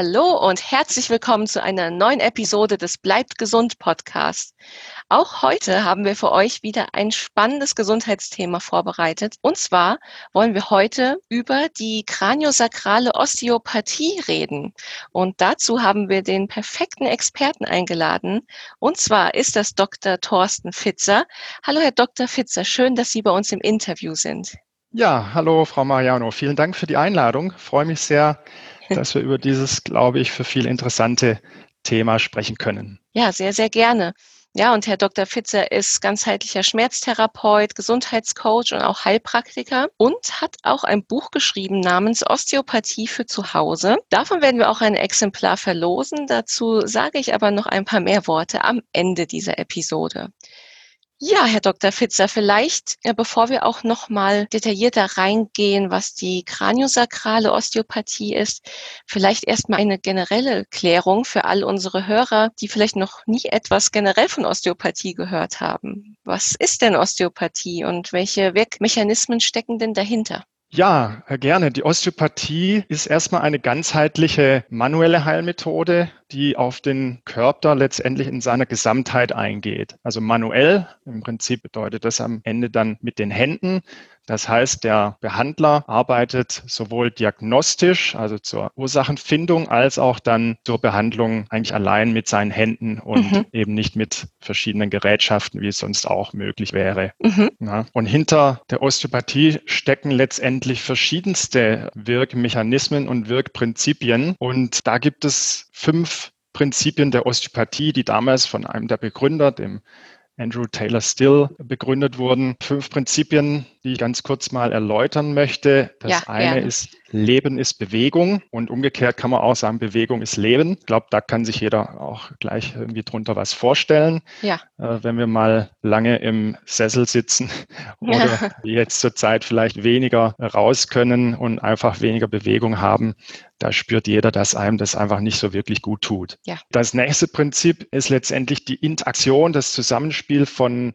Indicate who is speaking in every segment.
Speaker 1: Hallo und herzlich willkommen zu einer neuen Episode des Bleibt gesund Podcast. Auch heute haben wir für euch wieder ein spannendes Gesundheitsthema vorbereitet. Und zwar wollen wir heute über die kraniosakrale Osteopathie reden. Und dazu haben wir den perfekten Experten eingeladen. Und zwar ist das Dr. Thorsten Fitzer. Hallo, Herr Dr. Fitzer. Schön, dass Sie bei uns im Interview sind.
Speaker 2: Ja, hallo, Frau Mariano. Vielen Dank für die Einladung. Ich freue mich sehr, dass wir über dieses, glaube ich, für viele interessante Thema sprechen können.
Speaker 1: Ja, sehr, sehr gerne. Ja, und Herr Dr. Fitzer ist ganzheitlicher Schmerztherapeut, Gesundheitscoach und auch Heilpraktiker und hat auch ein Buch geschrieben namens Osteopathie für zu Hause. Davon werden wir auch ein Exemplar verlosen. Dazu sage ich aber noch ein paar mehr Worte am Ende dieser Episode. Ja, Herr Dr. Fitzer, vielleicht, äh, bevor wir auch noch mal detaillierter reingehen, was die kraniosakrale Osteopathie ist, vielleicht erstmal eine generelle Klärung für all unsere Hörer, die vielleicht noch nie etwas generell von Osteopathie gehört haben. Was ist denn Osteopathie und welche Wirkmechanismen stecken denn dahinter?
Speaker 2: Ja, äh, gerne. Die Osteopathie ist erstmal eine ganzheitliche manuelle Heilmethode, die auf den Körper letztendlich in seiner Gesamtheit eingeht. Also manuell, im Prinzip bedeutet das am Ende dann mit den Händen. Das heißt, der Behandler arbeitet sowohl diagnostisch, also zur Ursachenfindung, als auch dann zur Behandlung eigentlich allein mit seinen Händen und mhm. eben nicht mit verschiedenen Gerätschaften, wie es sonst auch möglich wäre. Mhm. Ja. Und hinter der Osteopathie stecken letztendlich verschiedenste Wirkmechanismen und Wirkprinzipien. Und da gibt es fünf Prinzipien der Osteopathie, die damals von einem der Begründer, dem Andrew Taylor Still begründet wurden. Fünf Prinzipien, die ich ganz kurz mal erläutern möchte. Das ja, eine gerne. ist Leben ist Bewegung und umgekehrt kann man auch sagen, Bewegung ist Leben. Ich glaube, da kann sich jeder auch gleich irgendwie drunter was vorstellen. Ja. Äh, wenn wir mal lange im Sessel sitzen oder ja. jetzt zur Zeit vielleicht weniger raus können und einfach weniger Bewegung haben, da spürt jeder, dass einem das einfach nicht so wirklich gut tut. Ja. Das nächste Prinzip ist letztendlich die Interaktion, das Zusammenspiel von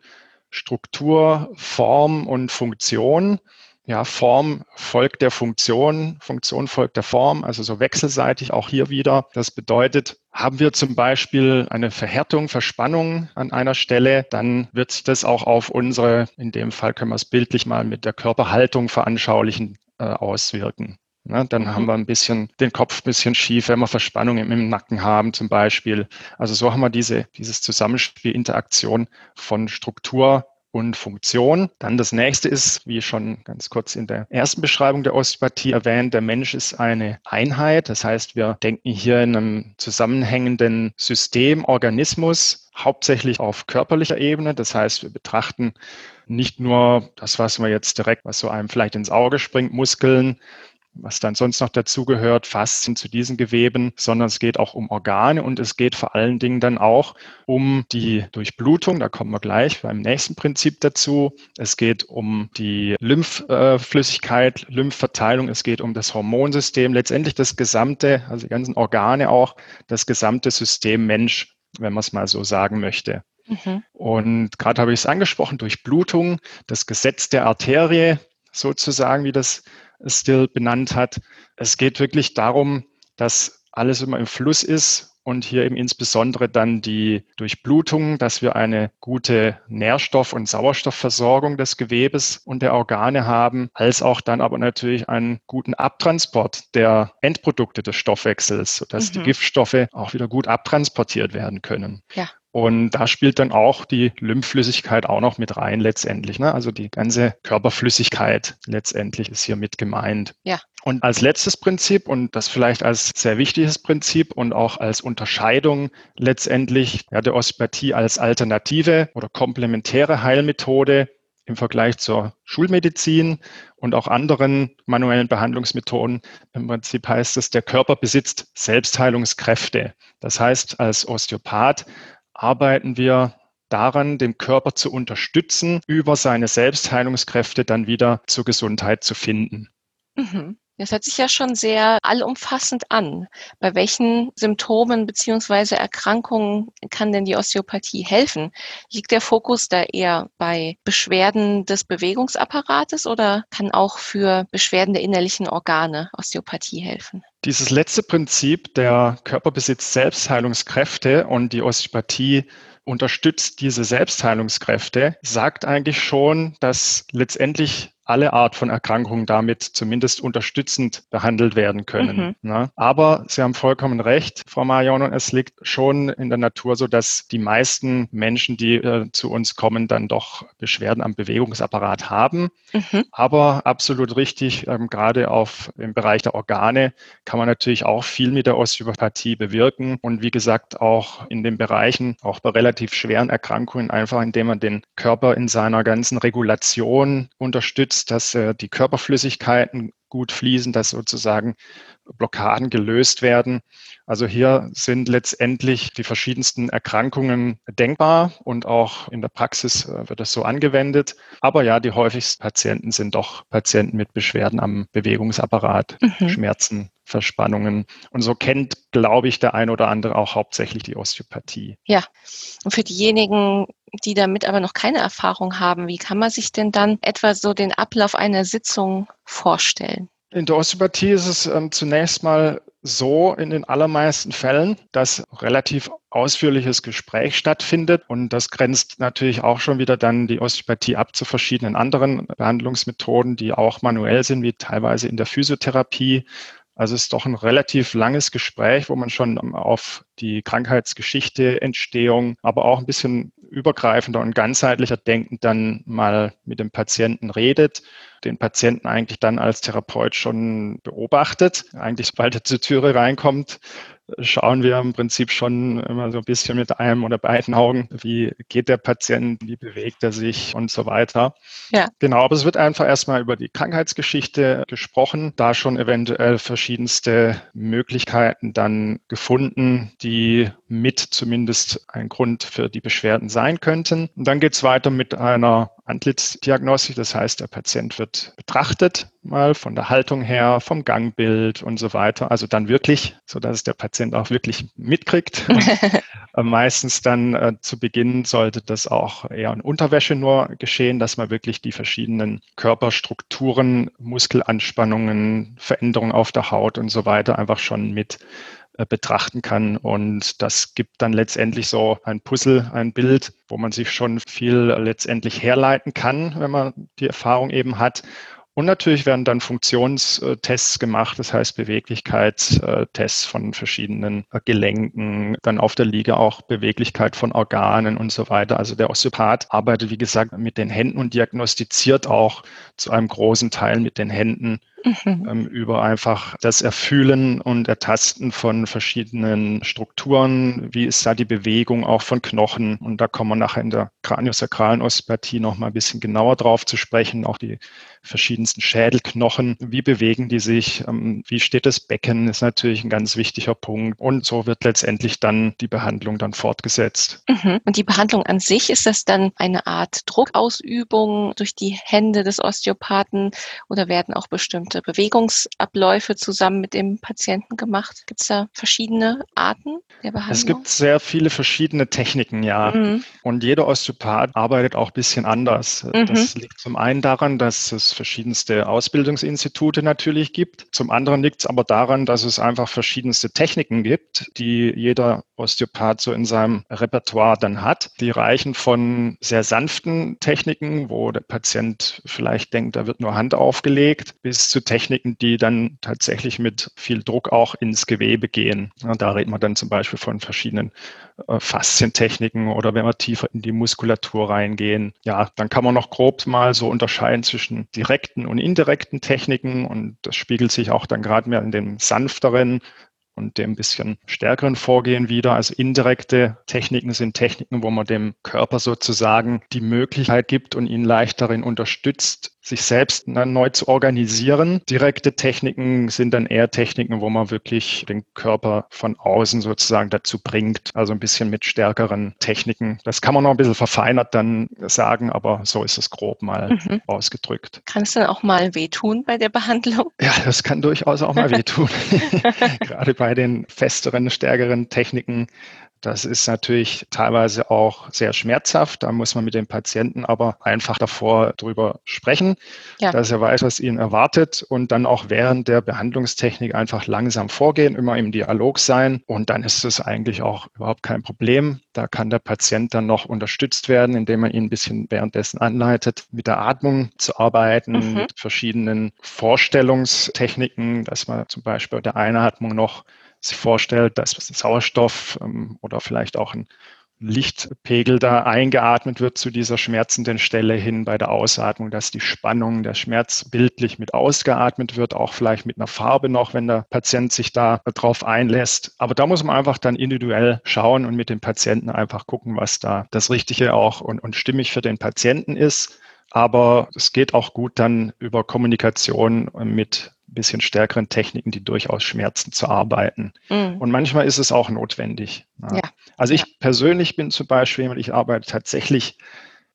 Speaker 2: Struktur, Form und Funktion ja, Form folgt der Funktion, Funktion folgt der Form, also so wechselseitig auch hier wieder. Das bedeutet, haben wir zum Beispiel eine Verhärtung, Verspannung an einer Stelle, dann wird sich das auch auf unsere, in dem Fall können wir es bildlich mal mit der Körperhaltung veranschaulichen, äh, auswirken. Na, dann mhm. haben wir ein bisschen den Kopf ein bisschen schief, wenn wir Verspannung im, im, Nacken haben zum Beispiel. Also so haben wir diese, dieses Zusammenspiel, Interaktion von Struktur, und Funktion. Dann das nächste ist, wie schon ganz kurz in der ersten Beschreibung der Osteopathie erwähnt, der Mensch ist eine Einheit. Das heißt, wir denken hier in einem zusammenhängenden System, Organismus, hauptsächlich auf körperlicher Ebene. Das heißt, wir betrachten nicht nur das, was wir jetzt direkt, was so einem vielleicht ins Auge springt, Muskeln, was dann sonst noch dazugehört, Faszien zu diesen Geweben, sondern es geht auch um Organe und es geht vor allen Dingen dann auch um die Durchblutung. Da kommen wir gleich beim nächsten Prinzip dazu. Es geht um die Lymphflüssigkeit, Lymphverteilung. Es geht um das Hormonsystem. Letztendlich das gesamte, also die ganzen Organe auch, das gesamte System Mensch, wenn man es mal so sagen möchte. Mhm. Und gerade habe ich es angesprochen, Durchblutung, das Gesetz der Arterie sozusagen, wie das Still benannt hat. Es geht wirklich darum, dass alles immer im Fluss ist und hier eben insbesondere dann die Durchblutung, dass wir eine gute Nährstoff- und Sauerstoffversorgung des Gewebes und der Organe haben, als auch dann aber natürlich einen guten Abtransport der Endprodukte des Stoffwechsels, sodass mhm. die Giftstoffe auch wieder gut abtransportiert werden können. Ja. Und da spielt dann auch die Lymphflüssigkeit auch noch mit rein letztendlich. Ne? Also die ganze Körperflüssigkeit letztendlich ist hier mit gemeint. Ja. Und als letztes Prinzip und das vielleicht als sehr wichtiges Prinzip und auch als Unterscheidung letztendlich ja, der Osteopathie als alternative oder komplementäre Heilmethode im Vergleich zur Schulmedizin und auch anderen manuellen Behandlungsmethoden. Im Prinzip heißt es, der Körper besitzt Selbstheilungskräfte. Das heißt, als Osteopath arbeiten wir daran, den Körper zu unterstützen, über seine Selbstheilungskräfte dann wieder zur Gesundheit zu finden.
Speaker 1: Mhm. Das hört sich ja schon sehr allumfassend an. Bei welchen Symptomen beziehungsweise Erkrankungen kann denn die Osteopathie helfen? Liegt der Fokus da eher bei Beschwerden des Bewegungsapparates oder kann auch für Beschwerden der innerlichen Organe Osteopathie helfen?
Speaker 2: Dieses letzte Prinzip, der Körper besitzt Selbstheilungskräfte und die Osteopathie unterstützt diese Selbstheilungskräfte, sagt eigentlich schon, dass letztendlich alle Art von Erkrankungen damit zumindest unterstützend behandelt werden können. Mhm. Ne? Aber Sie haben vollkommen recht, Frau Marion, und es liegt schon in der Natur so, dass die meisten Menschen, die äh, zu uns kommen, dann doch Beschwerden am Bewegungsapparat haben. Mhm. Aber absolut richtig, ähm, gerade auf im Bereich der Organe kann man natürlich auch viel mit der Osteopathie bewirken. Und wie gesagt, auch in den Bereichen, auch bei relativ schweren Erkrankungen, einfach indem man den Körper in seiner ganzen Regulation unterstützt unterstützt, dass äh, die Körperflüssigkeiten gut fließen, dass sozusagen Blockaden gelöst werden. Also hier sind letztendlich die verschiedensten Erkrankungen denkbar und auch in der Praxis äh, wird das so angewendet. Aber ja, die häufigsten Patienten sind doch Patienten mit Beschwerden am Bewegungsapparat, mhm. Schmerzen, Verspannungen. Und so kennt, glaube ich, der ein oder andere auch hauptsächlich die Osteopathie.
Speaker 1: Ja, und für diejenigen, die damit aber noch keine Erfahrung haben, wie kann man sich denn dann etwa so den Ablauf einer Sitzung vorstellen?
Speaker 2: In der Osteopathie ist es ähm, zunächst mal so in den allermeisten Fällen, dass relativ ausführliches Gespräch stattfindet. Und das grenzt natürlich auch schon wieder dann die Osteopathie ab zu verschiedenen anderen Behandlungsmethoden, die auch manuell sind, wie teilweise in der Physiotherapie. Also es ist doch ein relativ langes Gespräch, wo man schon auf die Krankheitsgeschichte, Entstehung, aber auch ein bisschen übergreifender und ganzheitlicher denkend dann mal mit dem Patienten redet, den Patienten eigentlich dann als Therapeut schon beobachtet, eigentlich sobald er zur Türe reinkommt, schauen wir im Prinzip schon immer so ein bisschen mit einem oder beiden Augen, wie geht der Patient, wie bewegt er sich und so weiter. Ja. Genau, aber es wird einfach erstmal über die Krankheitsgeschichte gesprochen, da schon eventuell verschiedenste Möglichkeiten dann gefunden, die mit zumindest ein Grund für die Beschwerden sein könnten. Und dann geht es weiter mit einer Antlitzdiagnostik. Das heißt, der Patient wird betrachtet, mal von der Haltung her, vom Gangbild und so weiter. Also dann wirklich, so dass es der Patient auch wirklich mitkriegt. Und, meistens dann äh, zu Beginn sollte das auch eher in Unterwäsche nur geschehen, dass man wirklich die verschiedenen Körperstrukturen, Muskelanspannungen, Veränderungen auf der Haut und so weiter einfach schon mit äh, betrachten kann. Und das gibt dann letztendlich so ein Puzzle, ein Bild, wo man sich schon viel letztendlich herleiten kann, wenn man die Erfahrung eben hat. Und natürlich werden dann Funktionstests gemacht, das heißt Beweglichkeitstests von verschiedenen Gelenken, dann auf der Liege auch Beweglichkeit von Organen und so weiter. Also der Osteopath arbeitet, wie gesagt, mit den Händen und diagnostiziert auch zu einem großen Teil mit den Händen mhm. ähm, über einfach das Erfühlen und Ertasten von verschiedenen Strukturen. Wie ist da die Bewegung auch von Knochen? Und da kommen wir nachher in der kraniosakralen Osteopathie noch mal ein bisschen genauer drauf zu sprechen. Auch die verschiedensten Schädelknochen. Wie bewegen die sich? Ähm, wie steht das Becken? Ist natürlich ein ganz wichtiger Punkt. Und so wird letztendlich dann die Behandlung dann fortgesetzt.
Speaker 1: Mhm. Und die Behandlung an sich, ist das dann eine Art Druckausübung durch die Hände des Osteopathen oder werden auch bestimmte bestimmte Bewegungsabläufe zusammen mit dem Patienten gemacht? Gibt es da verschiedene Arten der Behandlung?
Speaker 2: Es gibt sehr viele verschiedene Techniken, ja. Mhm. Und jeder Osteopath arbeitet auch ein bisschen anders. Mhm. Das liegt zum einen daran, dass es verschiedenste Ausbildungsinstitute natürlich gibt. Zum anderen liegt es aber daran, dass es einfach verschiedenste Techniken gibt, die jeder Osteopath so in seinem Repertoire dann hat. Die reichen von sehr sanften Techniken, wo der Patient vielleicht denkt, da wird nur Hand aufgelegt, bis zu Techniken, die dann tatsächlich mit viel Druck auch ins Gewebe gehen. Ja, da reden wir dann zum Beispiel von verschiedenen äh, Faszientechniken oder wenn wir tiefer in die Muskulatur reingehen. Ja, dann kann man noch grob mal so unterscheiden zwischen direkten und indirekten Techniken und das spiegelt sich auch dann gerade mehr in dem sanfteren und dem bisschen stärkeren Vorgehen wieder. Also indirekte Techniken sind Techniken, wo man dem Körper sozusagen die Möglichkeit gibt und ihn leicht darin unterstützt, sich selbst neu zu organisieren. Direkte Techniken sind dann eher Techniken, wo man wirklich den Körper von außen sozusagen dazu bringt, also ein bisschen mit stärkeren Techniken. Das kann man noch ein bisschen verfeinert dann sagen, aber so ist es grob mal mhm. ausgedrückt.
Speaker 1: Kann es dann auch mal wehtun bei der Behandlung?
Speaker 2: Ja, das kann durchaus auch mal wehtun. Gerade bei den festeren, stärkeren Techniken Das ist natürlich teilweise auch sehr schmerzhaft. Da muss man mit dem Patienten aber einfach davor drüber sprechen, ja. dass er weiß, was ihn erwartet und dann auch während der Behandlungstechnik einfach langsam vorgehen, immer im Dialog sein. Und dann ist es eigentlich auch überhaupt kein Problem. Da kann der Patient dann noch unterstützt werden, indem man ihn ein bisschen währenddessen anleitet, mit der Atmung zu arbeiten, mhm. mit verschiedenen Vorstellungstechniken, dass man zum Beispiel bei der Einatmung noch sich vorstellt, dass Sauerstoff ähm, oder vielleicht auch ein Lichtpegel da eingeatmet wird zu dieser schmerzenden Stelle hin bei der Ausatmung, dass die Spannung, der Schmerz bildlich mit ausgeatmet wird, auch vielleicht mit einer Farbe noch, wenn der Patient sich da drauf einlässt. Aber da muss man einfach dann individuell schauen und mit dem Patienten einfach gucken, was da das Richtige auch und, und stimmig für den Patienten ist. Aber es geht auch gut dann über Kommunikation mit bisschen stärkeren Techniken, die durchaus schmerzen, zu arbeiten. Mhm. Und manchmal ist es auch notwendig. Ja. Ja. Also ich ja. persönlich bin zum Beispiel, ich arbeite tatsächlich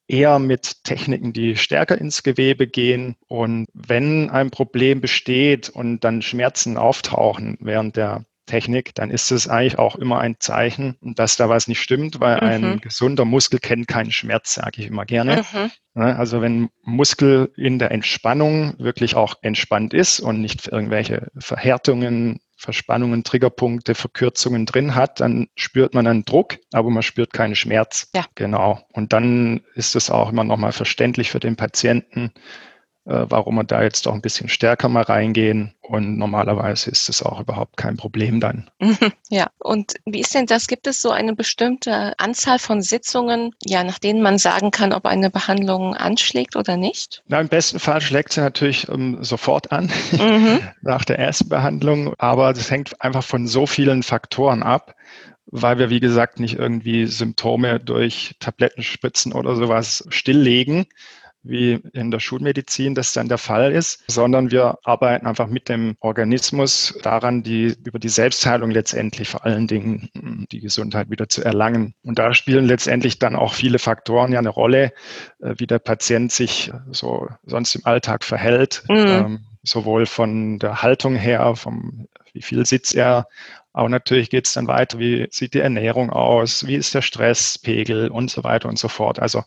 Speaker 2: eher mit Techniken, die stärker ins Gewebe gehen. Und wenn ein Problem besteht und dann Schmerzen auftauchen während der Technik, dann ist es eigentlich auch immer ein Zeichen, dass da was nicht stimmt, weil mhm. ein gesunder Muskel kennt keinen Schmerz, sage ich immer gerne. Mhm. Ne, also wenn Muskel in der Entspannung wirklich auch entspannt ist und nicht irgendwelche Verhärtungen, Verspannungen, Triggerpunkte, Verkürzungen drin hat, dann spürt man einen Druck, aber man spürt keinen Schmerz. Ja. Genau. Und dann ist es auch immer nochmal verständlich für den Patienten, warum wir da jetzt doch ein bisschen stärker mal reingehen. Und normalerweise ist es auch überhaupt kein Problem dann.
Speaker 1: Ja, und wie ist denn das? Gibt es so eine bestimmte Anzahl von Sitzungen, ja, nach denen man sagen kann, ob eine Behandlung anschlägt oder nicht?
Speaker 2: Na, im besten Fall schlägt sie natürlich um, ähm, sofort an, mhm. nach der ersten Behandlung. Aber das hängt einfach von so vielen Faktoren ab weil wir, wie gesagt, nicht irgendwie Symptome durch Tablettenspritzen oder sowas stilllegen, wie in der Schulmedizin das dann der Fall ist, sondern wir arbeiten einfach mit dem Organismus daran, die über die Selbstheilung letztendlich vor allen Dingen hm, die Gesundheit wieder zu erlangen. Und da spielen letztendlich dann auch viele Faktoren ja eine Rolle, äh, wie der Patient sich so sonst im Alltag verhält. Mhm. Ähm, sowohl von der Haltung her, vom wie viel sitzt er, aber natürlich geht es dann weiter, wie sieht die Ernährung aus, wie ist der Stresspegel und so weiter und so fort. Also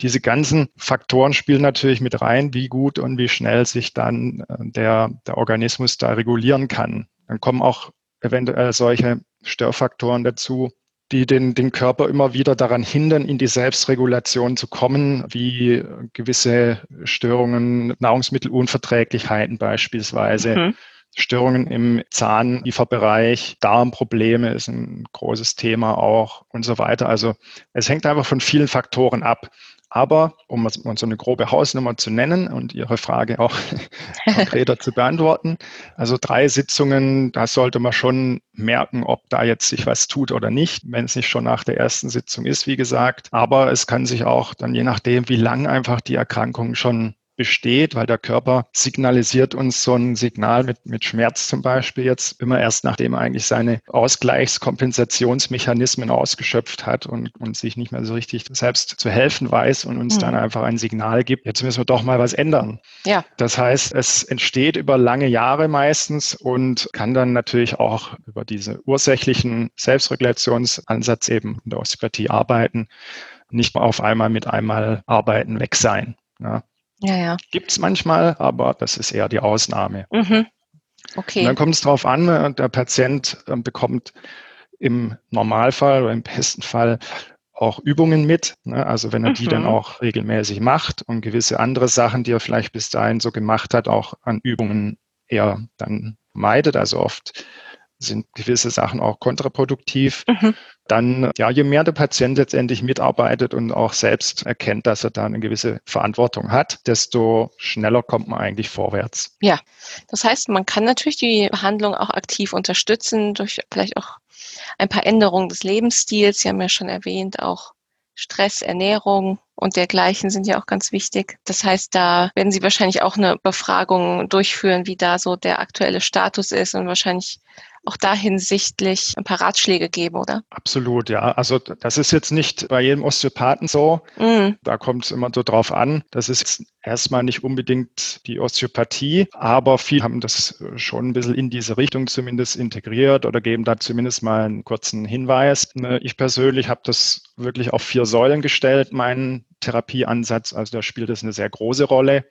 Speaker 2: diese ganzen Faktoren spielen natürlich mit rein, wie gut und wie schnell sich dann äh, der, der Organismus da regulieren kann. Dann kommen auch eventuell solche Störfaktoren dazu, die den, den Körper immer wieder daran hindern, in die Selbstregulation zu kommen, wie gewisse Störungen, Nahrungsmittelunverträglichkeiten beispielsweise. Mhm Störungen im Zahnlieferbereich, Darmprobleme ist ein großes Thema auch und so weiter. Also es hängt einfach von vielen Faktoren ab. Aber um so eine grobe Hausnummer zu nennen und Ihre Frage auch konkreter zu beantworten, also drei Sitzungen, da sollte man schon merken, ob da jetzt sich was tut oder nicht, wenn es nicht schon nach der ersten Sitzung ist, wie gesagt. Aber es kann sich auch dann je nachdem, wie lang einfach die Erkrankung schon besteht, weil der Körper signalisiert uns so ein Signal mit, mit Schmerz zum Beispiel jetzt immer erst, nachdem er eigentlich seine Ausgleichskompensationsmechanismen ausgeschöpft hat und, und sich nicht mehr so richtig selbst zu helfen weiß und uns mhm. dann einfach ein Signal gibt, jetzt müssen wir doch mal was ändern. Ja. Das heißt, es entsteht über lange Jahre meistens und kann dann natürlich auch über diese ursächlichen Selbstregulationsansatz eben in der Osteopathie arbeiten, nicht auf einmal mit einmal arbeiten weg sein. Ja. Ja, ja. Gibt es manchmal, aber das ist eher die Ausnahme. Mhm. Okay. Und dann kommt es darauf an, äh, der Patient äh, bekommt im Normalfall oder im besten Fall auch Übungen mit. Ne? Also wenn er mhm. die dann mhm. auch regelmäßig macht und gewisse andere Sachen, die er vielleicht bis dahin so gemacht hat, auch an Übungen eher dann meidet. Also oft sind gewisse Sachen auch kontraproduktiv. Mhm. Dann, ja, je mehr der Patient letztendlich mitarbeitet und auch selbst erkennt, dass er da eine gewisse Verantwortung hat, desto schneller kommt man eigentlich vorwärts.
Speaker 1: Ja, das heißt, man kann natürlich die Behandlung auch aktiv unterstützen durch vielleicht auch ein paar Änderungen des Lebensstils. Sie haben ja schon erwähnt, auch Stress, Ernährung und dergleichen sind ja auch ganz wichtig. Das heißt, da werden Sie wahrscheinlich auch eine Befragung durchführen, wie da so der aktuelle Status ist und wahrscheinlich auch da hinsichtlich ein paar Ratschläge geben, oder?
Speaker 2: Absolut, ja. Also das ist jetzt nicht bei jedem Osteopathen so. Mm. Da kommt es immer so drauf an. Das ist erstmal nicht unbedingt die Osteopathie, aber viele haben das schon ein bisschen in diese Richtung zumindest integriert oder geben da zumindest mal einen kurzen Hinweis. Ne, ich persönlich habe das wirklich auf vier Säulen gestellt, meinen Therapieansatz. Also da spielt es eine sehr große Rolle.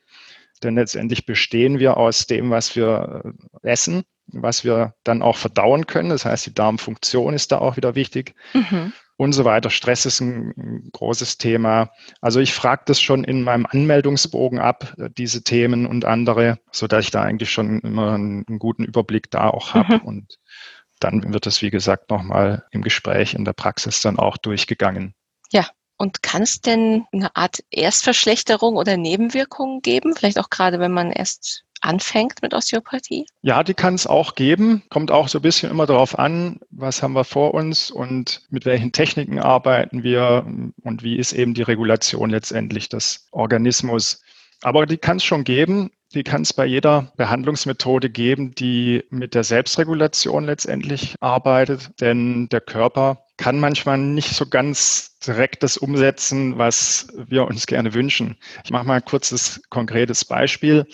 Speaker 2: Denn letztendlich bestehen wir aus dem, was wir äh, essen, was wir dann auch verdauen können. Das heißt, die Darmfunktion ist da auch wieder wichtig. Mhm. Und so weiter. Stress ist ein großes Thema. Also ich frage das schon in meinem Anmeldungsbogen ab, äh, diese Themen und andere, sodass ich da eigentlich schon immer einen, einen guten Überblick da auch habe. Mhm. Und dann wird es, wie gesagt, nochmal im Gespräch in der Praxis dann auch durchgegangen.
Speaker 1: Ja, und kann es denn eine Art Erstverschlechterung oder Nebenwirkungen geben? Vielleicht auch gerade, wenn man erst anfängt mit Osteopathie?
Speaker 2: Ja, die kann es auch geben. Kommt auch so ein bisschen immer darauf an, was haben wir vor uns und mit welchen Techniken arbeiten wir und wie ist eben die Regulation letztendlich des Organismus. Aber die kann es schon geben. Die kann es bei jeder Behandlungsmethode geben, die mit der Selbstregulation letztendlich arbeitet. Denn der Körper kann manchmal nicht so ganz direkt das umsetzen, was wir uns gerne wünschen. Ich mache mal ein kurzes, konkretes Beispiel.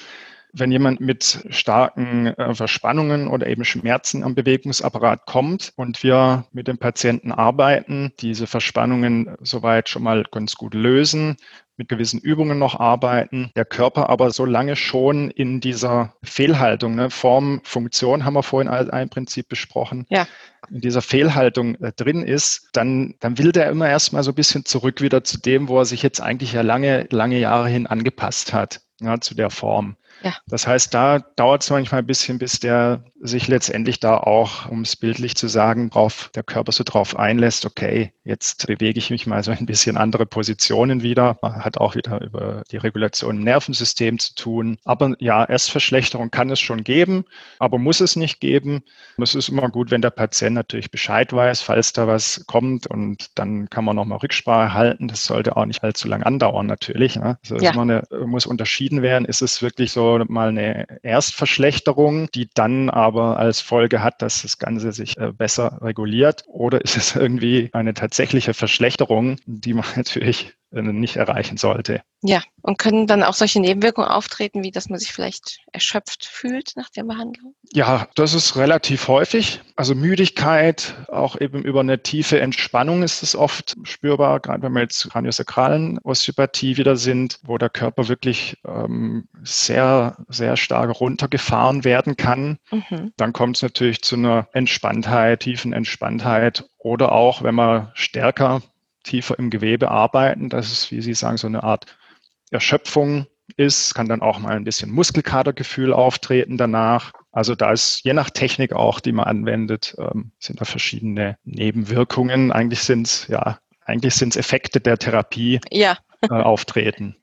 Speaker 2: Wenn jemand mit starken äh, Verspannungen oder eben Schmerzen am Bewegungsapparat kommt und wir mit dem Patienten arbeiten, diese Verspannungen soweit schon mal ganz gut lösen, mit gewissen Übungen noch arbeiten, der Körper aber so lange schon in dieser Fehlhaltung, ne, Form, Funktion haben wir vorhin als ein Prinzip besprochen, ja. in dieser Fehlhaltung äh, drin ist, dann, dann will der immer erstmal so ein bisschen zurück wieder zu dem, wo er sich jetzt eigentlich ja lange, lange Jahre hin angepasst hat, ja, zu der Form. Ja. Das heißt, da dauert es manchmal ein bisschen, bis der sich letztendlich da auch, um es bildlich zu sagen, drauf, der Körper so drauf einlässt, okay, jetzt bewege ich mich mal so ein bisschen andere Positionen wieder. Hat auch wieder über die Regulation im Nervensystem zu tun. Aber ja, Erstverschlechterung kann es schon geben, aber muss es nicht geben. Es ist immer gut, wenn der Patient natürlich Bescheid weiß, falls da was kommt und dann kann man nochmal Rücksprache halten. Das sollte auch nicht allzu lang andauern natürlich. Ne? Also ja. eine, muss unterschieden werden, ist es wirklich so mal eine Erstverschlechterung, die dann aber als Folge hat, dass das Ganze sich äh, besser reguliert? Oder ist es irgendwie eine tatsächliche Verschlechterung, die man natürlich nicht erreichen sollte?
Speaker 1: Ja, und können dann auch solche Nebenwirkungen auftreten, wie dass man sich vielleicht erschöpft fühlt nach der Behandlung?
Speaker 2: Ja, das ist relativ häufig. Also Müdigkeit, auch eben über eine tiefe Entspannung ist es oft spürbar, gerade wenn wir jetzt kraniosakralen Osteopathie wieder sind, wo der Körper wirklich ähm, sehr, sehr stark runtergefahren werden kann. Mhm. Dann kommt es natürlich zu einer Entspanntheit, tiefen Entspanntheit oder auch, wenn man stärker tiefer im Gewebe arbeiten. Das ist, wie Sie sagen, so eine Art Erschöpfung ist, kann dann auch mal ein bisschen Muskelkatergefühl auftreten danach. Also da ist je nach Technik auch, die man anwendet, ähm, sind da verschiedene Nebenwirkungen. Eigentlich sind es ja, eigentlich sind es Effekte der Therapie ja. äh, auftreten.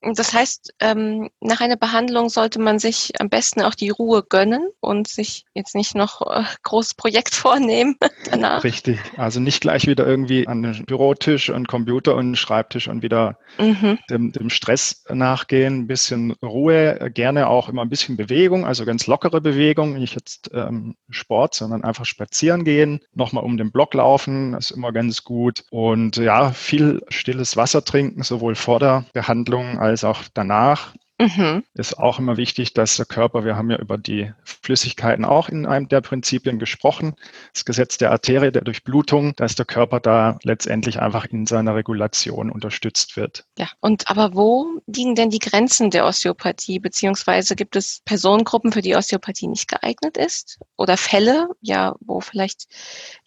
Speaker 1: Das heißt, ähm, nach einer Behandlung sollte man sich am besten auch die Ruhe gönnen und sich jetzt nicht noch äh, großes Projekt vornehmen danach.
Speaker 2: Richtig. Also nicht gleich wieder irgendwie an den Bürotisch und Computer und Schreibtisch und wieder mhm. dem, dem, Stress nachgehen. Ein bisschen Ruhe, gerne auch immer ein bisschen Bewegung, also ganz lockere Bewegung, nicht jetzt ähm, Sport, sondern einfach spazieren gehen, nochmal um den Block laufen, ist immer ganz gut. Und ja, viel stilles Wasser trinken, sowohl vor der Behandlung als auch danach. Mhm. Ist auch immer wichtig, dass der Körper, wir haben ja über die Flüssigkeiten auch in einem der Prinzipien gesprochen, das Gesetz der Arterie, der Durchblutung, dass der Körper da letztendlich einfach in seiner Regulation unterstützt wird.
Speaker 1: Ja, und aber wo liegen denn die Grenzen der Osteopathie, beziehungsweise gibt es Personengruppen, für die Osteopathie nicht geeignet ist? Oder Fälle, ja, wo vielleicht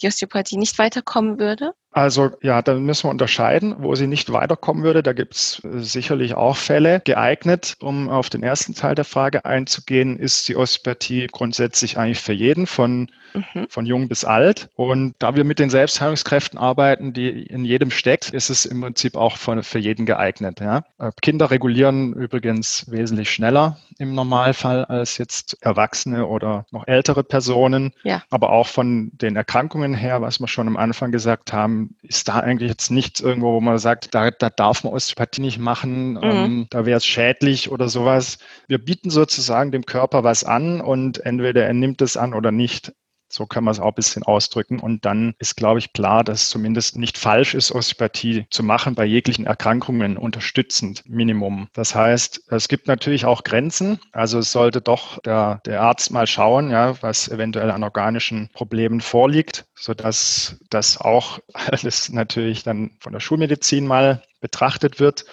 Speaker 1: die Osteopathie nicht weiterkommen würde?
Speaker 2: Also ja, da müssen wir unterscheiden, wo sie nicht weiterkommen würde. Da gibt es äh, sicherlich auch Fälle. Geeignet, um auf den ersten Teil der Frage einzugehen, ist die Osteopathie grundsätzlich eigentlich für jeden, von, mhm. von jung bis alt. Und da wir mit den Selbstheilungskräften arbeiten, die in jedem steckt, ist es im Prinzip auch von, für jeden geeignet. Ja. Äh, Kinder regulieren übrigens wesentlich schneller im Normalfall als jetzt Erwachsene oder noch ältere Personen. Ja. Aber auch von den Erkrankungen her, was wir schon am Anfang gesagt haben, ist da eigentlich jetzt nichts irgendwo, wo man sagt, da, da darf man Osteopathie nicht machen, mhm. ähm, da wäre es schädlich oder sowas. Wir bieten sozusagen dem Körper was an und entweder er nimmt es an oder nicht. So kann man es auch ein bisschen ausdrücken. Und dann ist, glaube ich, klar, dass es zumindest nicht falsch ist, Osteopathie zu machen bei jeglichen Erkrankungen unterstützend Minimum. Das heißt, es gibt natürlich auch Grenzen. Also es sollte doch der, der Arzt mal schauen, ja, was eventuell an organischen Problemen vorliegt, sodass das auch alles natürlich dann von der Schulmedizin mal betrachtet wird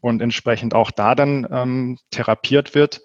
Speaker 2: und entsprechend auch da dann ähm, therapiert wird.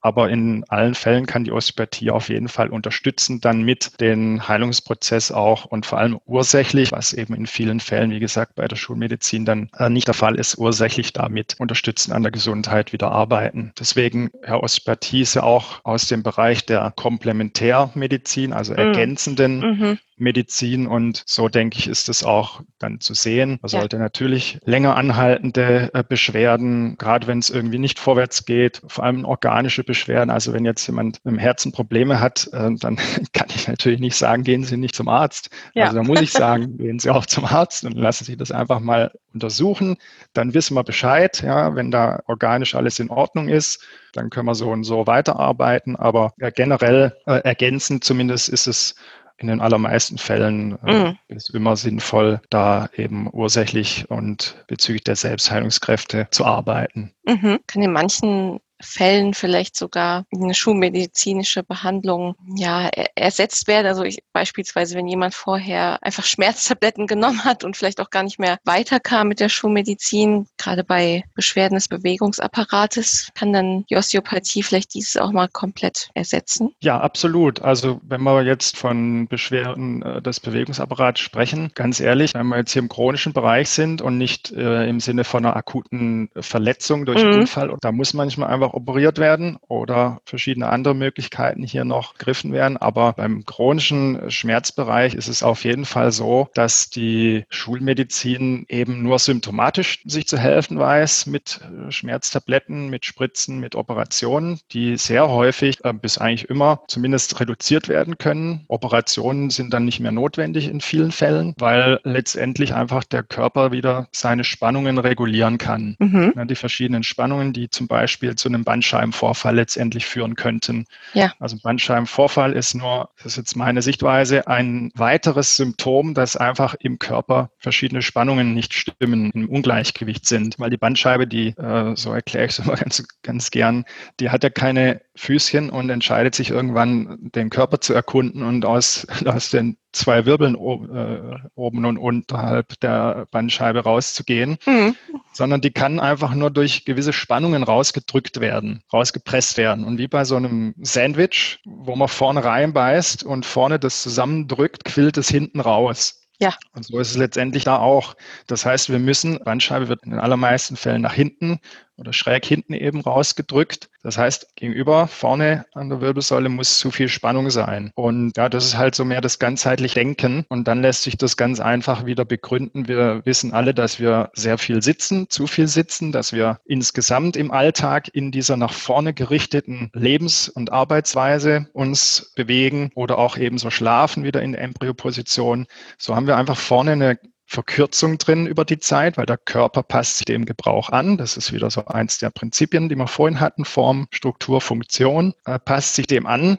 Speaker 2: Aber in allen Fällen kann die Osteopathie auf jeden Fall unterstützen, dann mit den Heilungsprozess auch und vor allem ursächlich, was eben in vielen Fällen, wie gesagt, bei der Schulmedizin dann äh, nicht der Fall ist, ursächlich damit unterstützen, an der Gesundheit wieder arbeiten. Deswegen, Herr Osteopathie ist ja auch aus dem Bereich der Komplementärmedizin, also mhm. ergänzenden mhm. Medizin und so denke ich, ist es auch dann zu sehen. Man sollte ja. natürlich länger anhaltende äh, Beschwerden, gerade wenn es irgendwie nicht vorwärts geht, vor allem organische Beschwerden. Also wenn jetzt jemand im Herzen Probleme hat, äh, dann kann ich natürlich nicht sagen, gehen Sie nicht zum Arzt. Ja. Also da muss ich sagen, gehen Sie auch zum Arzt und lassen Sie das einfach mal untersuchen. Dann wissen wir Bescheid, ja, wenn da organisch alles in Ordnung ist, dann können wir so und so weiterarbeiten. Aber generell äh, ergänzend zumindest ist es in den allermeisten Fällen äh, mhm. ist immer sinnvoll, da eben ursächlich und bezüglich der Selbstheilungskräfte zu arbeiten.
Speaker 1: Mhm. Kann in manchen Fällen vielleicht sogar eine schulmedizinische Behandlung ja ersetzt werden. Also ich, beispielsweise, wenn jemand vorher einfach Schmerztabletten genommen hat und vielleicht auch gar nicht mehr weiterkam mit der Schulmedizin, gerade bei Beschwerden des Bewegungsapparates, kann dann die Osteopathie vielleicht dieses auch mal komplett ersetzen?
Speaker 2: Ja, absolut. Also wenn wir jetzt von Beschwerden äh, des Bewegungsapparats sprechen, ganz ehrlich, wenn wir jetzt hier im chronischen Bereich sind und nicht äh, im Sinne von einer akuten Verletzung durch mhm. Unfall, da muss manchmal einfach noch operiert werden oder verschiedene andere Möglichkeiten hier noch gegriffen werden. Aber beim chronischen Schmerzbereich ist es auf jeden Fall so, dass die Schulmedizin eben nur symptomatisch sich zu helfen weiß mit äh, Schmerztabletten, mit Spritzen, mit Operationen, die sehr häufig äh, bis eigentlich immer zumindest reduziert werden können. Operationen sind dann nicht mehr notwendig in vielen Fällen, weil letztendlich einfach der Körper wieder seine Spannungen regulieren kann. Mhm. Die verschiedenen Spannungen, die zum Beispiel zu einem einem Bandscheibenvorfall letztendlich führen könnten. Ja. Also Bandscheibenvorfall ist nur, das ist jetzt meine Sichtweise, ein weiteres Symptom, dass einfach im Körper verschiedene Spannungen nicht stimmen, im Ungleichgewicht sind. Weil die Bandscheibe, die, äh, so erkläre ich es immer ganz, ganz gern, die hat ja keine Füßchen und entscheidet sich irgendwann, den Körper zu erkunden und aus, aus den zwei Wirbeln äh, oben und unterhalb der Bandscheibe rauszugehen, mhm. sondern die kann einfach nur durch gewisse Spannungen rausgedrückt werden, rausgepresst werden. Und wie bei so einem Sandwich, wo man vorne reinbeißt und vorne das zusammendrückt, quillt es hinten raus. Ja. Und so ist es letztendlich da auch. Das heißt, wir müssen, Bandscheibe wird in den allermeisten Fällen nach hinten oder schräg hinten eben rausgedrückt. Das heißt, gegenüber vorne an der Wirbelsäule muss zu viel Spannung sein. Und ja, das ist halt so mehr das ganzheitliche Denken. Und dann lässt sich das ganz einfach wieder begründen. Wir wissen alle, dass wir sehr viel sitzen, zu viel sitzen, dass wir insgesamt im Alltag in dieser nach vorne gerichteten Lebens- und Arbeitsweise uns bewegen oder auch eben so schlafen wieder in der Embryoposition. So haben wir einfach vorne eine Verkürzung drin über die Zeit, weil der Körper passt sich dem Gebrauch an. Das ist wieder so eins der Prinzipien, die wir vorhin hatten. Form, Struktur, Funktion, äh, passt sich dem an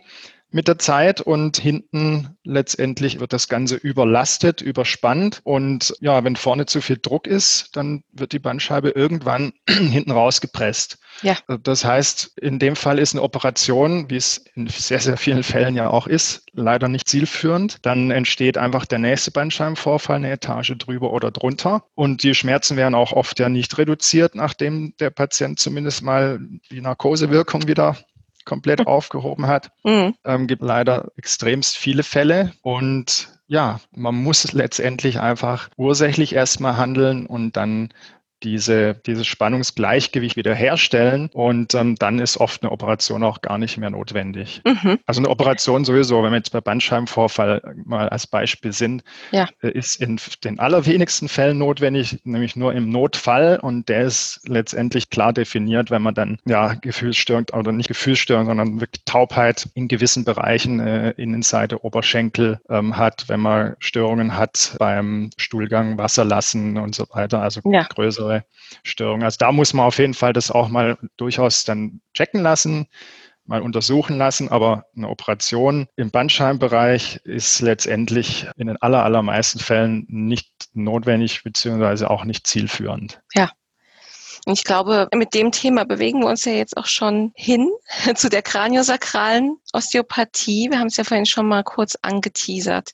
Speaker 2: mit der Zeit und hinten letztendlich wird das Ganze überlastet, überspannt und ja, wenn vorne zu viel Druck ist, dann wird die Bandscheibe irgendwann hinten rausgepresst. Ja. Das heißt, in dem Fall ist eine Operation, wie es in sehr, sehr vielen Fällen ja auch ist, leider nicht zielführend. Dann entsteht einfach der nächste Bandscheibenvorfall eine Etage drüber oder drunter und die Schmerzen werden auch oft ja nicht reduziert, nachdem der Patient zumindest mal die Narkosewirkung wieder komplett aufgehoben hat. Mhm. Ähm, gibt leider extremst viele Fälle und ja, man muss letztendlich einfach ursächlich erstmal handeln und dann diese, dieses Spannungsgleichgewicht wiederherstellen und ähm, dann ist oft eine Operation auch gar nicht mehr notwendig. Mhm. Also eine Operation sowieso, wenn wir jetzt bei Bandscheibenvorfall mal als Beispiel sind, ja. Äh, ist in den allerwenigsten Fällen notwendig, nämlich nur im Notfall und der ist letztendlich klar definiert, wenn man dann ja Gefühlsstörung oder nicht Gefühlsstörung, sondern wirklich Taubheit in gewissen Bereichen äh, Innenseite Oberschenkel ähm, hat, wenn man Störungen hat beim Stuhlgang, Wasser lassen und so weiter, also ja. größere andere Störungen. Also da muss man auf jeden Fall das auch mal durchaus dann checken lassen. mal untersuchen lassen, aber eine Operation im Bandscheibenbereich ist letztendlich in den aller, allermeisten Fällen nicht notwendig beziehungsweise auch nicht zielführend.
Speaker 1: Ja. Ich glaube, mit dem Thema bewegen wir uns ja jetzt auch schon hin zu der kraniosakralen Osteopathie. Wir haben es ja vorhin schon mal kurz angeteasert.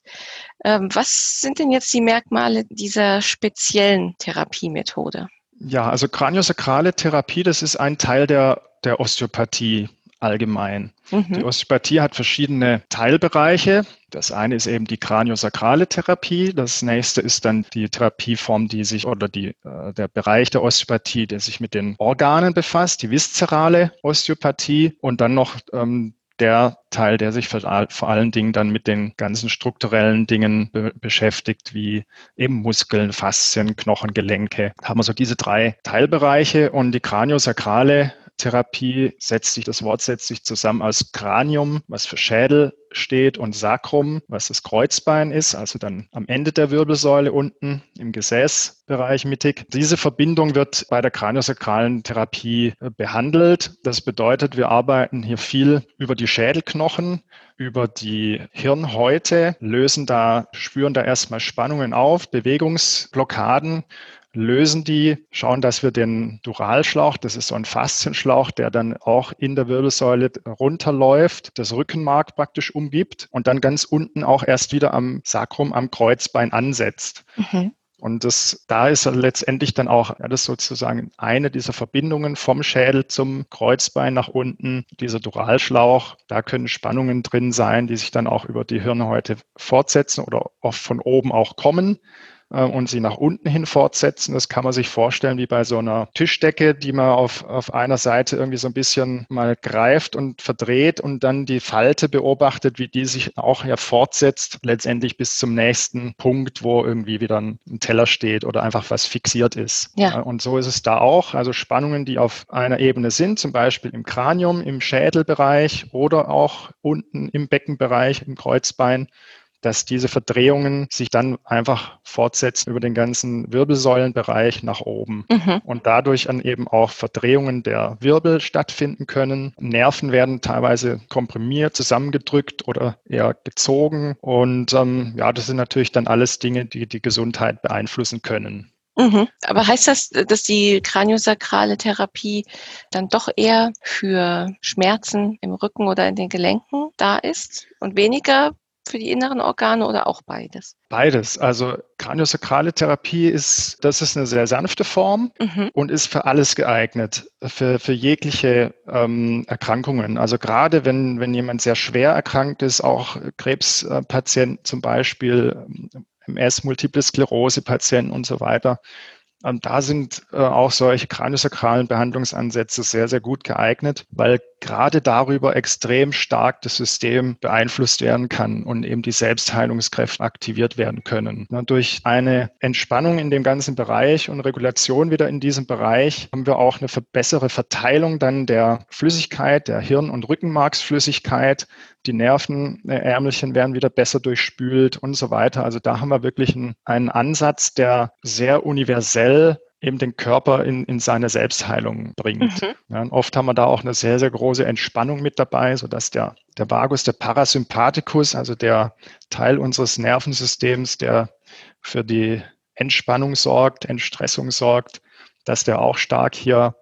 Speaker 1: Ähm, was sind denn jetzt die Merkmale dieser speziellen Therapiemethode?
Speaker 2: Ja, also kraniosakrale Therapie, das ist ein Teil der, der Osteopathie allgemein. Mhm. Die Osteopathie hat verschiedene Teilbereiche. Das eine ist eben die kraniosakrale Therapie. Das nächste ist dann die Therapieform, die sich oder die, äh, der Bereich der Osteopathie, der sich mit den Organen befasst, die viszerale Osteopathie und dann noch ähm, der Teil, der sich vor, allen Dingen dann mit den ganzen strukturellen Dingen be beschäftigt, wie eben Muskeln, Faszien, Knochen, Gelenke. Haben wir so diese drei Teilbereiche und die kraniosakrale Therapie setzt sich, das Wort setzt sich zusammen aus Kranium, was für Schädel steht, und Sacrum, was das Kreuzbein ist, also dann am Ende der Wirbelsäule unten im Gesäßbereich mittig. Diese Verbindung wird bei der kraniosakralen Therapie äh, behandelt. Das bedeutet, wir arbeiten hier viel über die Schädelknochen, über die Hirnhäute, lösen da, spüren da erstmal Spannungen auf, Bewegungsblockaden lösen die, schauen, dass wir den Duralschlauch, das ist so ein Faszienschlauch, der dann auch in der Wirbelsäule runterläuft, das Rückenmark praktisch umgibt und dann ganz unten auch erst wieder am Sacrum, am Kreuzbein ansetzt. Mhm. Und das, da ist letztendlich dann auch, ja, das sozusagen eine dieser Verbindungen vom Schädel zum Kreuzbein nach unten, dieser Duralschlauch. Da können Spannungen drin sein, die sich dann auch über die Hirnhäute fortsetzen oder oft von oben auch kommen. Äh, und sie nach unten hin fortsetzen. Das kann man sich vorstellen wie bei so einer Tischdecke, die man auf, auf einer Seite irgendwie so ein bisschen mal greift und verdreht und dann die Falte beobachtet, wie die sich auch ja fortsetzt, letztendlich bis zum nächsten Punkt, wo irgendwie wieder ein, ein Teller steht oder einfach was fixiert ist. Ja. Äh, und so ist es da auch. Also Spannungen, die auf einer Ebene sind, zum Beispiel im Kranium, im Schädelbereich oder auch unten im Beckenbereich, im Kreuzbein, dass diese Verdrehungen sich dann einfach fortsetzen über den ganzen Wirbelsäulenbereich nach oben mhm. und dadurch dann eben auch Verdrehungen der Wirbel stattfinden können. Nerven werden teilweise komprimiert, zusammengedrückt oder eher gezogen und ähm, ja, das sind natürlich dann alles Dinge, die die Gesundheit beeinflussen können.
Speaker 1: Mhm. Aber heißt das, dass die kraniosakrale Therapie dann doch eher für Schmerzen im Rücken oder in den Gelenken da ist und weniger für die inneren Organe oder auch beides?
Speaker 2: Beides. Also kraniosakrale Therapie ist, das ist eine sehr sanfte Form mhm. und ist für alles geeignet, für, für jegliche ähm, Erkrankungen. Also gerade wenn, wenn jemand sehr schwer erkrankt ist, auch Krebspatient zum Beispiel, MS, Multiple Sklerose Patienten und so weiter, ähm, da sind äh, auch solche kraniosakralen Behandlungsansätze sehr, sehr gut geeignet, weil gerade darüber extrem stark das System beeinflusst werden kann und eben die Selbstheilungskräfte aktiviert werden können. Na, durch eine Entspannung in dem ganzen Bereich und Regulation wieder in diesem Bereich haben wir auch eine bessere Verteilung dann der Flüssigkeit, der Hirn- und Rückenmarksflüssigkeit. Die Nervenärmelchen werden wieder besser durchspült und so weiter. Also da haben wir wirklich einen, einen Ansatz, der sehr universell eben den Körper in, in seine Selbstheilung bringt. Mhm. Ja, oft haben wir da auch eine sehr, sehr große Entspannung mit dabei, sodass der, der Vagus, der Parasympathikus, also der Teil unseres Nervensystems, der für die Entspannung sorgt, Entstressung sorgt, dass der auch stark hier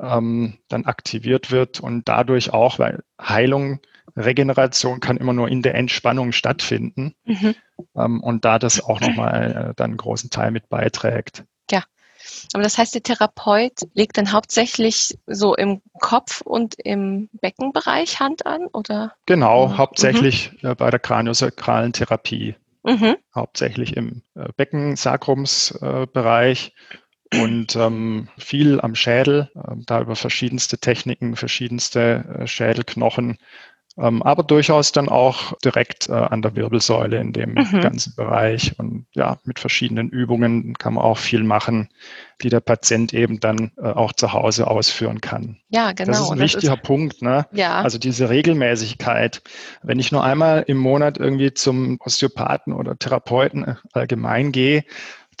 Speaker 2: ähm, dann aktiviert wird und dadurch auch, weil Heilung, Regeneration kann immer nur in der Entspannung stattfinden mhm. ähm, und da das auch nochmal äh, dann einen großen Teil mit beiträgt.
Speaker 1: Aber das heißt, der Therapeut legt dann hauptsächlich so im Kopf und im Beckenbereich Hand an, oder?
Speaker 2: Genau, mhm. hauptsächlich mhm. bei der kraniosakralen Therapie. Mhm. Hauptsächlich im äh, Beckensakrumsbereich äh, und ähm, viel am Schädel, äh, da über verschiedenste Techniken, verschiedenste äh, Schädelknochen ähm, aber durchaus dann auch direkt äh, an der Wirbelsäule in dem mhm. ganzen Bereich. Und ja, mit verschiedenen Übungen kann man auch viel machen, die der Patient eben dann äh, auch zu Hause ausführen kann.
Speaker 1: Ja, genau.
Speaker 2: Das ist ein das wichtiger ist, Punkt. Ne? Ja. Also diese Regelmäßigkeit. Wenn ich nur einmal im Monat irgendwie zum Osteopathen oder Therapeuten äh, allgemein gehe,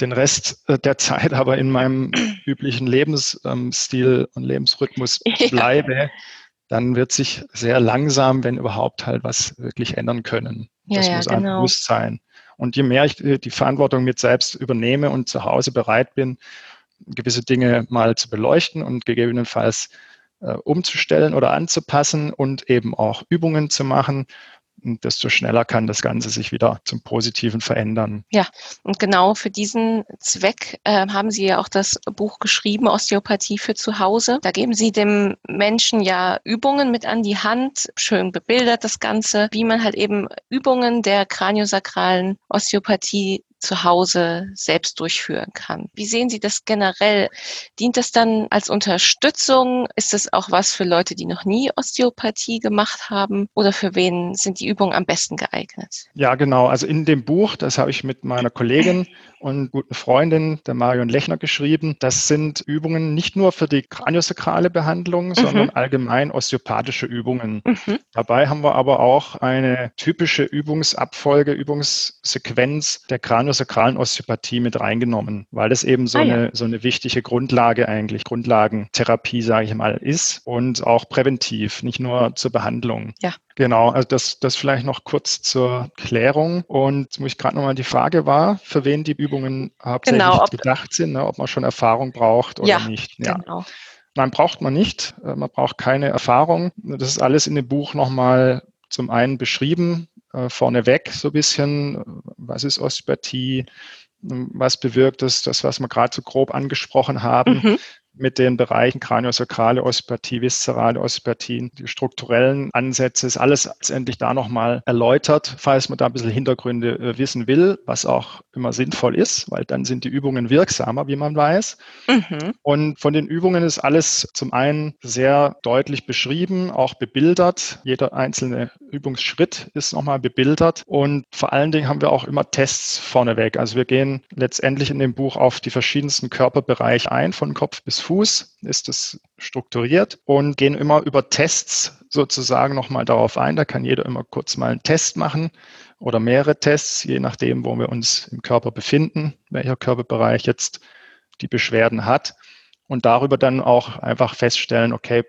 Speaker 2: den Rest äh, der Zeit aber in meinem üblichen Lebensstil und Lebensrhythmus bleibe, dann wird sich sehr langsam, wenn überhaupt, halt was wirklich ändern können.
Speaker 1: Ja,
Speaker 2: das
Speaker 1: ja,
Speaker 2: muss
Speaker 1: genau.
Speaker 2: bewusst sein. Und je mehr ich äh, die Verantwortung mit selbst übernehme und zu Hause bereit bin, gewisse Dinge mal zu beleuchten und gegebenenfalls äh, umzustellen oder anzupassen und eben auch Übungen zu machen, desto schneller kann das Ganze sich wieder zum Positiven verändern.
Speaker 1: Ja, und genau für diesen Zweck äh, haben Sie ja auch das Buch geschrieben, Osteopathie für zu Hause. Da geben Sie dem Menschen ja Übungen mit an die Hand, schön bebildert das Ganze, wie man halt eben Übungen der kraniosakralen Osteopathie zu Hause selbst durchführen kann. Wie sehen Sie das generell? Dient das dann als Unterstützung? Ist es auch was für Leute, die noch nie Osteopathie gemacht haben? Oder für wen sind die Übungen am besten geeignet?
Speaker 2: Ja, genau. Also in dem Buch, das habe ich mit meiner Kollegin und guten Freundin, der Marion Lechner, geschrieben. Das sind Übungen nicht nur für die kraniosakrale Behandlung, mhm. sondern allgemein osteopathische Übungen. Mhm. Dabei haben wir aber auch eine typische Übungsabfolge, Übungssequenz der kraniosakralen Osteopathie mit reingenommen, weil das eben so, ah, eine, ja. so eine wichtige Grundlage eigentlich, Grundlagentherapie, sage ich mal, ist und auch präventiv, nicht nur zur Behandlung.
Speaker 1: Ja.
Speaker 2: Genau, also das, das vielleicht noch kurz zur Klärung. Und wo ich gerade nochmal die Frage war, für wen die Übungen hauptsächlich genau, ob, gedacht sind, ne, ob man schon Erfahrung braucht oder
Speaker 1: ja,
Speaker 2: nicht.
Speaker 1: Ja, genau.
Speaker 2: Nein, braucht man nicht. Äh, man braucht keine Erfahrung. Das ist alles in dem Buch nochmal zum einen beschrieben, äh, vorneweg so ein bisschen, was ist Osteopathie, was bewirkt es, das, was wir gerade so grob angesprochen haben. Mhm mit den Bereichen kraniosakrale Osteopathie, viszerale Osteopathie, die strukturellen Ansätze, ist alles letztendlich da nochmal erläutert, falls man da ein bisschen Hintergründe äh, wissen will, was auch immer sinnvoll ist, weil dann sind die Übungen wirksamer, wie man weiß. Mhm. Und von den Übungen ist alles zum einen sehr deutlich beschrieben, auch bebildert. Jeder einzelne Übungsschritt ist nochmal bebildert. Und vor allen Dingen haben wir auch immer Tests vorneweg. Also wir gehen letztendlich in dem Buch auf die verschiedensten Körperbereiche ein, von Kopf bis Fuß ist es strukturiert und gehen immer über Tests sozusagen nochmal darauf ein. Da kann jeder immer kurz mal einen Test machen oder mehrere Tests, je nachdem, wo wir uns im Körper befinden, welcher Körperbereich jetzt die Beschwerden hat. Und darüber dann auch einfach feststellen, okay,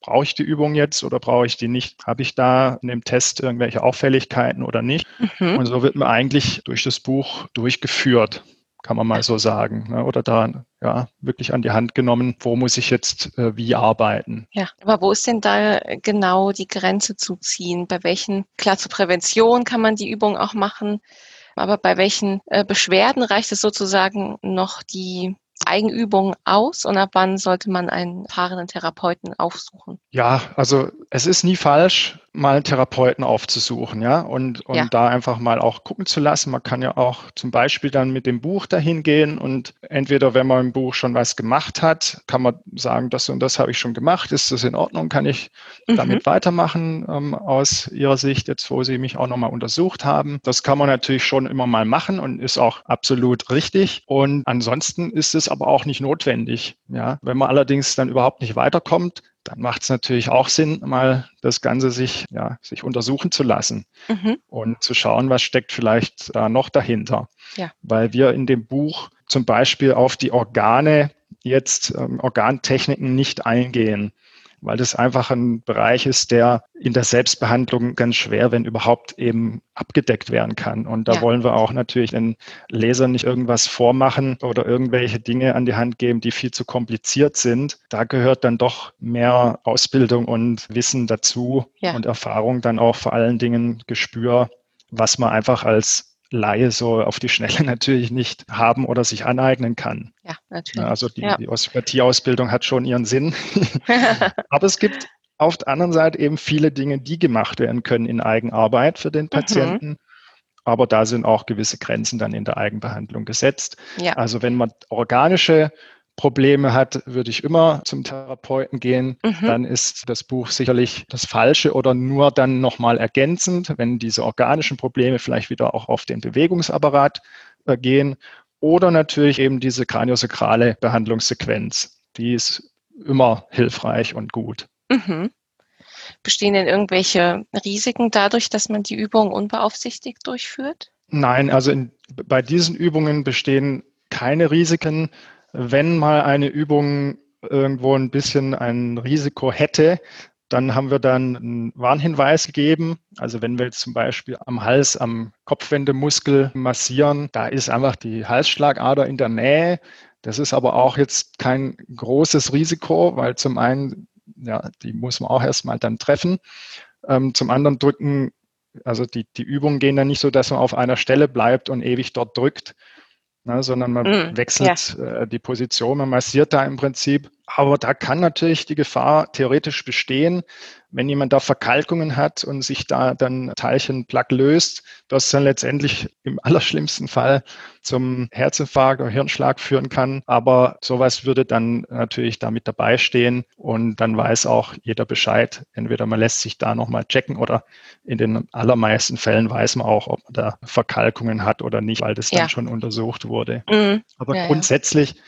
Speaker 2: brauche ich die Übung jetzt oder brauche ich die nicht? Habe ich da in dem Test irgendwelche Auffälligkeiten oder nicht? Mhm. Und so wird man eigentlich durch das Buch durchgeführt kann man mal so sagen. Ne? Oder da ja, wirklich an die Hand genommen, wo muss ich jetzt äh, wie arbeiten.
Speaker 1: Ja, aber wo ist denn da genau die Grenze zu ziehen? Bei welchen, klar, zur Prävention kann man die Übung auch machen, aber bei welchen äh, Beschwerden reicht es sozusagen noch die Eigenübung aus und ab wann sollte man einen erfahrenen Therapeuten aufsuchen?
Speaker 2: Ja, also es ist nie falsch, mal einen Therapeuten aufzusuchen, ja, und, und ja. da einfach mal auch gucken zu lassen. Man kann ja auch zum Beispiel dann mit dem Buch dahin gehen und entweder, wenn man im Buch schon was gemacht hat, kann man sagen, das und das habe ich schon gemacht, ist das in Ordnung, kann ich mhm. damit weitermachen ähm, aus Ihrer Sicht, jetzt wo Sie mich auch nochmal untersucht haben. Das kann man natürlich schon immer mal machen und ist auch absolut richtig. Und ansonsten ist es aber auch nicht notwendig. Ja, wenn man allerdings dann überhaupt nicht weiterkommt, dann macht es natürlich auch Sinn, mal das Ganze sich, ja, sich untersuchen zu lassen mhm. und zu schauen, was steckt vielleicht da noch dahinter. Ja. Weil wir in dem Buch zum Beispiel auf die Organe jetzt ähm, Organtechniken nicht eingehen weil das einfach ein Bereich ist, der in der Selbstbehandlung ganz schwer, wenn überhaupt, eben abgedeckt werden kann. Und da ja. wollen wir auch natürlich den Lesern nicht irgendwas vormachen oder irgendwelche Dinge an die Hand geben, die viel zu kompliziert sind. Da gehört dann doch mehr Ausbildung und Wissen dazu ja. und Erfahrung, dann auch vor allen Dingen Gespür, was man einfach als Laie so auf die Schnelle natürlich nicht haben oder sich aneignen kann.
Speaker 1: Ja, natürlich.
Speaker 2: Also die, ja. die Osteopathie-Ausbildung hat schon ihren Sinn. Aber es gibt auf der anderen Seite eben viele Dinge, die gemacht werden können in Eigenarbeit für den mhm. Patienten. Mhm. Aber da sind auch gewisse Grenzen dann in der Eigenbehandlung gesetzt. Ja. Also wenn man organische Probleme hat, würde ich immer zum Therapeuten gehen. Mhm. Dann ist das Buch sicherlich das Falsche oder nur dann nochmal ergänzend, wenn diese organischen Probleme vielleicht wieder auch auf den Bewegungsapparat äh, gehen. Oder natürlich eben diese kraniosakrale Behandlungssequenz. Die ist immer hilfreich und gut. Mhm.
Speaker 1: Bestehen denn irgendwelche Risiken dadurch, dass man die Übung unbeaufsichtigt durchführt?
Speaker 2: Nein, also in, bei diesen Übungen bestehen keine Risiken wenn mal eine Übung irgendwo ein bisschen ein Risiko hätte, Dann haben wir dann einen Warnhinweis gegeben. Also wenn wir jetzt zum Beispiel am Hals, am Kopfwendemuskel massieren, da ist einfach die Halsschlagader in der Nähe. Das ist aber auch jetzt kein großes Risiko, weil zum einen, ja, die muss man auch erstmal dann treffen. Ähm, zum anderen drücken, also die, die Übungen gehen dann nicht so, dass man auf einer Stelle bleibt und ewig dort drückt, ne, sondern man mm, wechselt ja. äh, die Position, man massiert da im Prinzip. Aber da kann natürlich die Gefahr theoretisch bestehen, wenn jemand da Verkalkungen hat und sich da dann Teilchenplaque löst, das dann letztendlich im allerschlimmsten Fall zum Herzinfarkt oder Hirnschlag führen kann. Aber sowas würde dann natürlich damit dabei stehen und dann weiß auch jeder Bescheid. Entweder man lässt sich da nochmal checken oder in den allermeisten Fällen weiß man auch, ob man da Verkalkungen hat oder nicht, weil das ja. dann schon untersucht wurde. Mhm. Aber ja, grundsätzlich also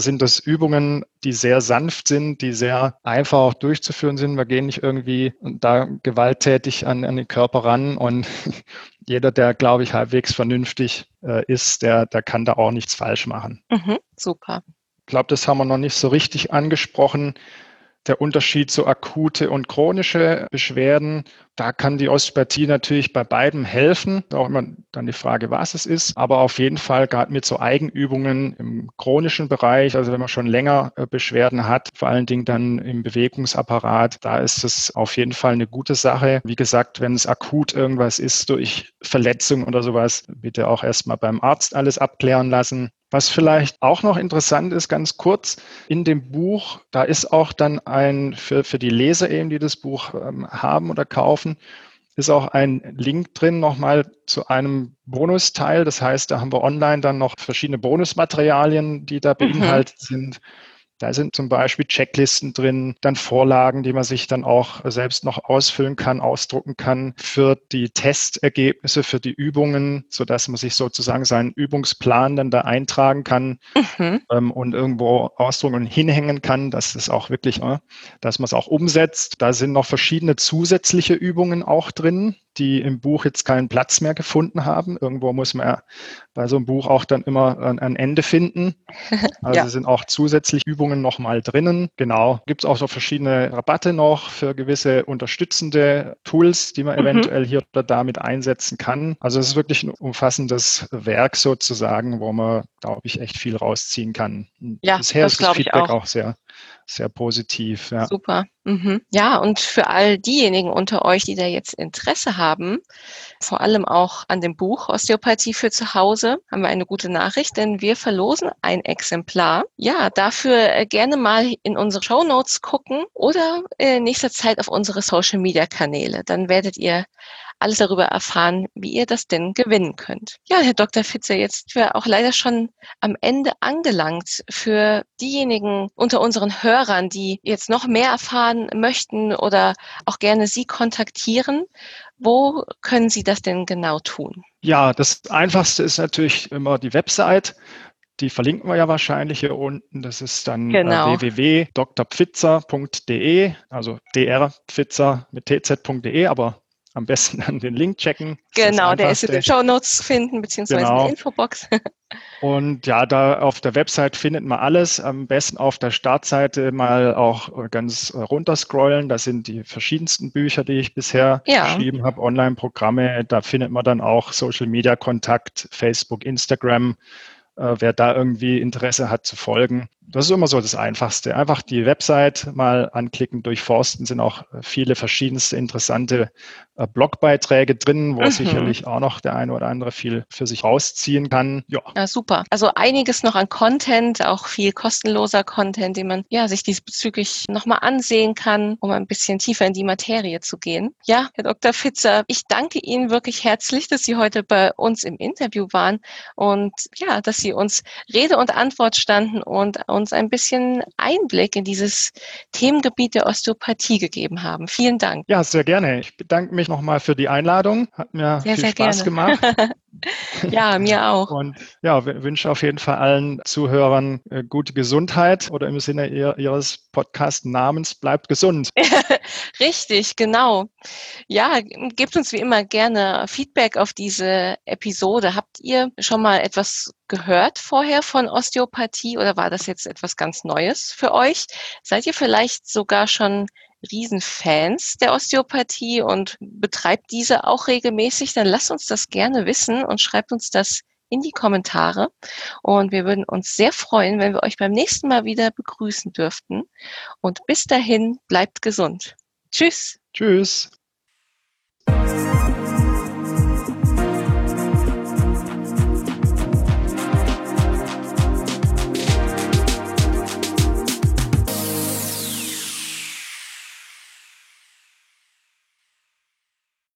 Speaker 2: sind das Übungen, die sehr sanft sind, die sehr einfach auch durchzuführen sind. Wir gehen nicht irgendwie da gewalttätig an, an den Körper ran und jeder, der, glaube ich, halbwegs vernünftig äh, ist, der, der kann da auch nichts falsch machen.
Speaker 1: Mhm, super.
Speaker 2: Ich glaube, das haben wir noch nicht so richtig angesprochen der Unterschied zu akute und chronische Beschwerden. Da kann die Osteopathie natürlich bei beiden helfen. Auch immer dann die Frage, was es ist. Aber auf jeden Fall gerade mit so Eigenübungen im chronischen Bereich, also wenn man schon länger äh, Beschwerden hat, vor allen Dingen dann im Bewegungsapparat, da ist es auf jeden Fall eine gute Sache. Wie gesagt, wenn es akut irgendwas ist durch Verletzung oder sowas, bitte auch erstmal beim Arzt alles abklären lassen. Was vielleicht auch noch interessant ist, ganz kurz, in dem Buch, da ist auch dann ein, für, für die Leser eben, die das Buch ähm, haben oder kaufen, ist auch ein Link drin nochmal zu einem Bonusteil. Das heißt, da haben wir online dann noch verschiedene Bonusmaterialien, die da mhm. beinhaltet mhm. sind. Da sind zum Beispiel Checklisten drin, dann Vorlagen, die man sich dann auch selbst noch ausfüllen kann, ausdrucken kann für die Testergebnisse, für die Übungen, so dass man sich sozusagen seinen Übungsplan dann da eintragen kann mhm. ähm, und irgendwo ausdrucken und hinhängen kann, dass es auch wirklich, äh, dass man es auch umsetzt. Da sind noch verschiedene zusätzliche Übungen auch drin, die im Buch jetzt keinen Platz mehr gefunden haben. Irgendwo muss man ja bei so einem Buch auch dann immer ein Ende finden. Also ja. sind auch zusätzlich Übungen nochmal drinnen. Genau. Gibt es auch so verschiedene Rabatte noch für gewisse unterstützende Tools, die man mhm. eventuell hier oder da mit einsetzen kann. Also es ist wirklich ein umfassendes Werk sozusagen, wo man, glaube ich, echt viel rausziehen kann.
Speaker 1: Ja, Bisher das ist das Feedback auch.
Speaker 2: auch sehr sehr positiv.
Speaker 1: Ja. Super. Mhm. Ja, und für all diejenigen unter euch, die da jetzt Interesse haben, vor allem auch an dem Buch Osteopathie für zu Hause, haben wir eine gute Nachricht, denn wir verlosen ein Exemplar. Ja, dafür äh, gerne mal in unsere Show Notes gucken oder in nächster Zeit auf unsere Social Media Kanäle. Dann werdet ihr alles darüber erfahren, wie ihr das denn gewinnen könnt. Ja, Herr Dr. Fitzer, jetzt sind wir auch leider schon am Ende angelangt. Für diejenigen unter unseren Hörern, die jetzt noch mehr erfahren möchten oder auch gerne Sie kontaktieren, wo können Sie das denn genau tun?
Speaker 2: Ja, das Einfachste ist natürlich immer die Website. Die verlinken wir ja wahrscheinlich hier unten. Das ist dann äh, genau. www.drpfitzer.de, also drpfitzer mit tz.de, aber am besten dann den Link checken.
Speaker 1: Genau, der ist in den Show Notes zu finden, beziehungsweise genau. in der Infobox.
Speaker 2: Und ja, da auf der Website findet man alles. Am besten auf der Startseite mal auch ganz runterscrollen. Da sind die verschiedensten Bücher, die ich bisher ja. geschrieben habe, Online-Programme. Da findet man dann auch Social-Media-Kontakt, Facebook, Instagram. Äh, wer da irgendwie Interesse hat zu folgen. Das ist immer so das Einfachste. Einfach die Website mal anklicken, durchforsten, sind auch viele verschiedenste interessante äh, Blogbeiträge drin, wo mhm. sicherlich auch noch der eine oder andere viel für sich rausziehen kann.
Speaker 1: Ja. ja, super. Also einiges noch an Content, auch viel kostenloser Content, den man ja sich diesbezüglich nochmal ansehen kann, um ein bisschen tiefer in die Materie zu gehen. Ja, Herr Dr. Fitzer, ich danke Ihnen wirklich herzlich, dass Sie heute bei uns im Interview waren und ja, dass Sie uns Rede und Antwort standen und uns ein bisschen Einblick in dieses Themengebiet der Osteopathie gegeben haben. Vielen Dank.
Speaker 2: Ja, sehr gerne. Ich bedanke mich nochmal für die Einladung. Hat mir sehr, viel sehr Spaß gerne. gemacht.
Speaker 1: ja, mir auch.
Speaker 2: Und ja, wünsche auf jeden Fall allen Zuhörern äh, gute Gesundheit oder im Sinne ihres Podcast-Namens bleibt gesund.
Speaker 1: Richtig, genau. Ja, gebt uns wie immer gerne Feedback auf diese Episode. Habt ihr schon mal etwas gehört vorher von Osteopathie oder war das jetzt etwas ganz Neues für euch? Seid ihr vielleicht sogar schon Riesenfans der Osteopathie und betreibt diese auch regelmäßig, dann lasst uns das gerne wissen und schreibt uns das in die Kommentare. Und wir würden uns sehr freuen, wenn wir euch beim nächsten Mal wieder begrüßen dürften. Und bis dahin, bleibt gesund. Tschüss.
Speaker 2: Tschüss.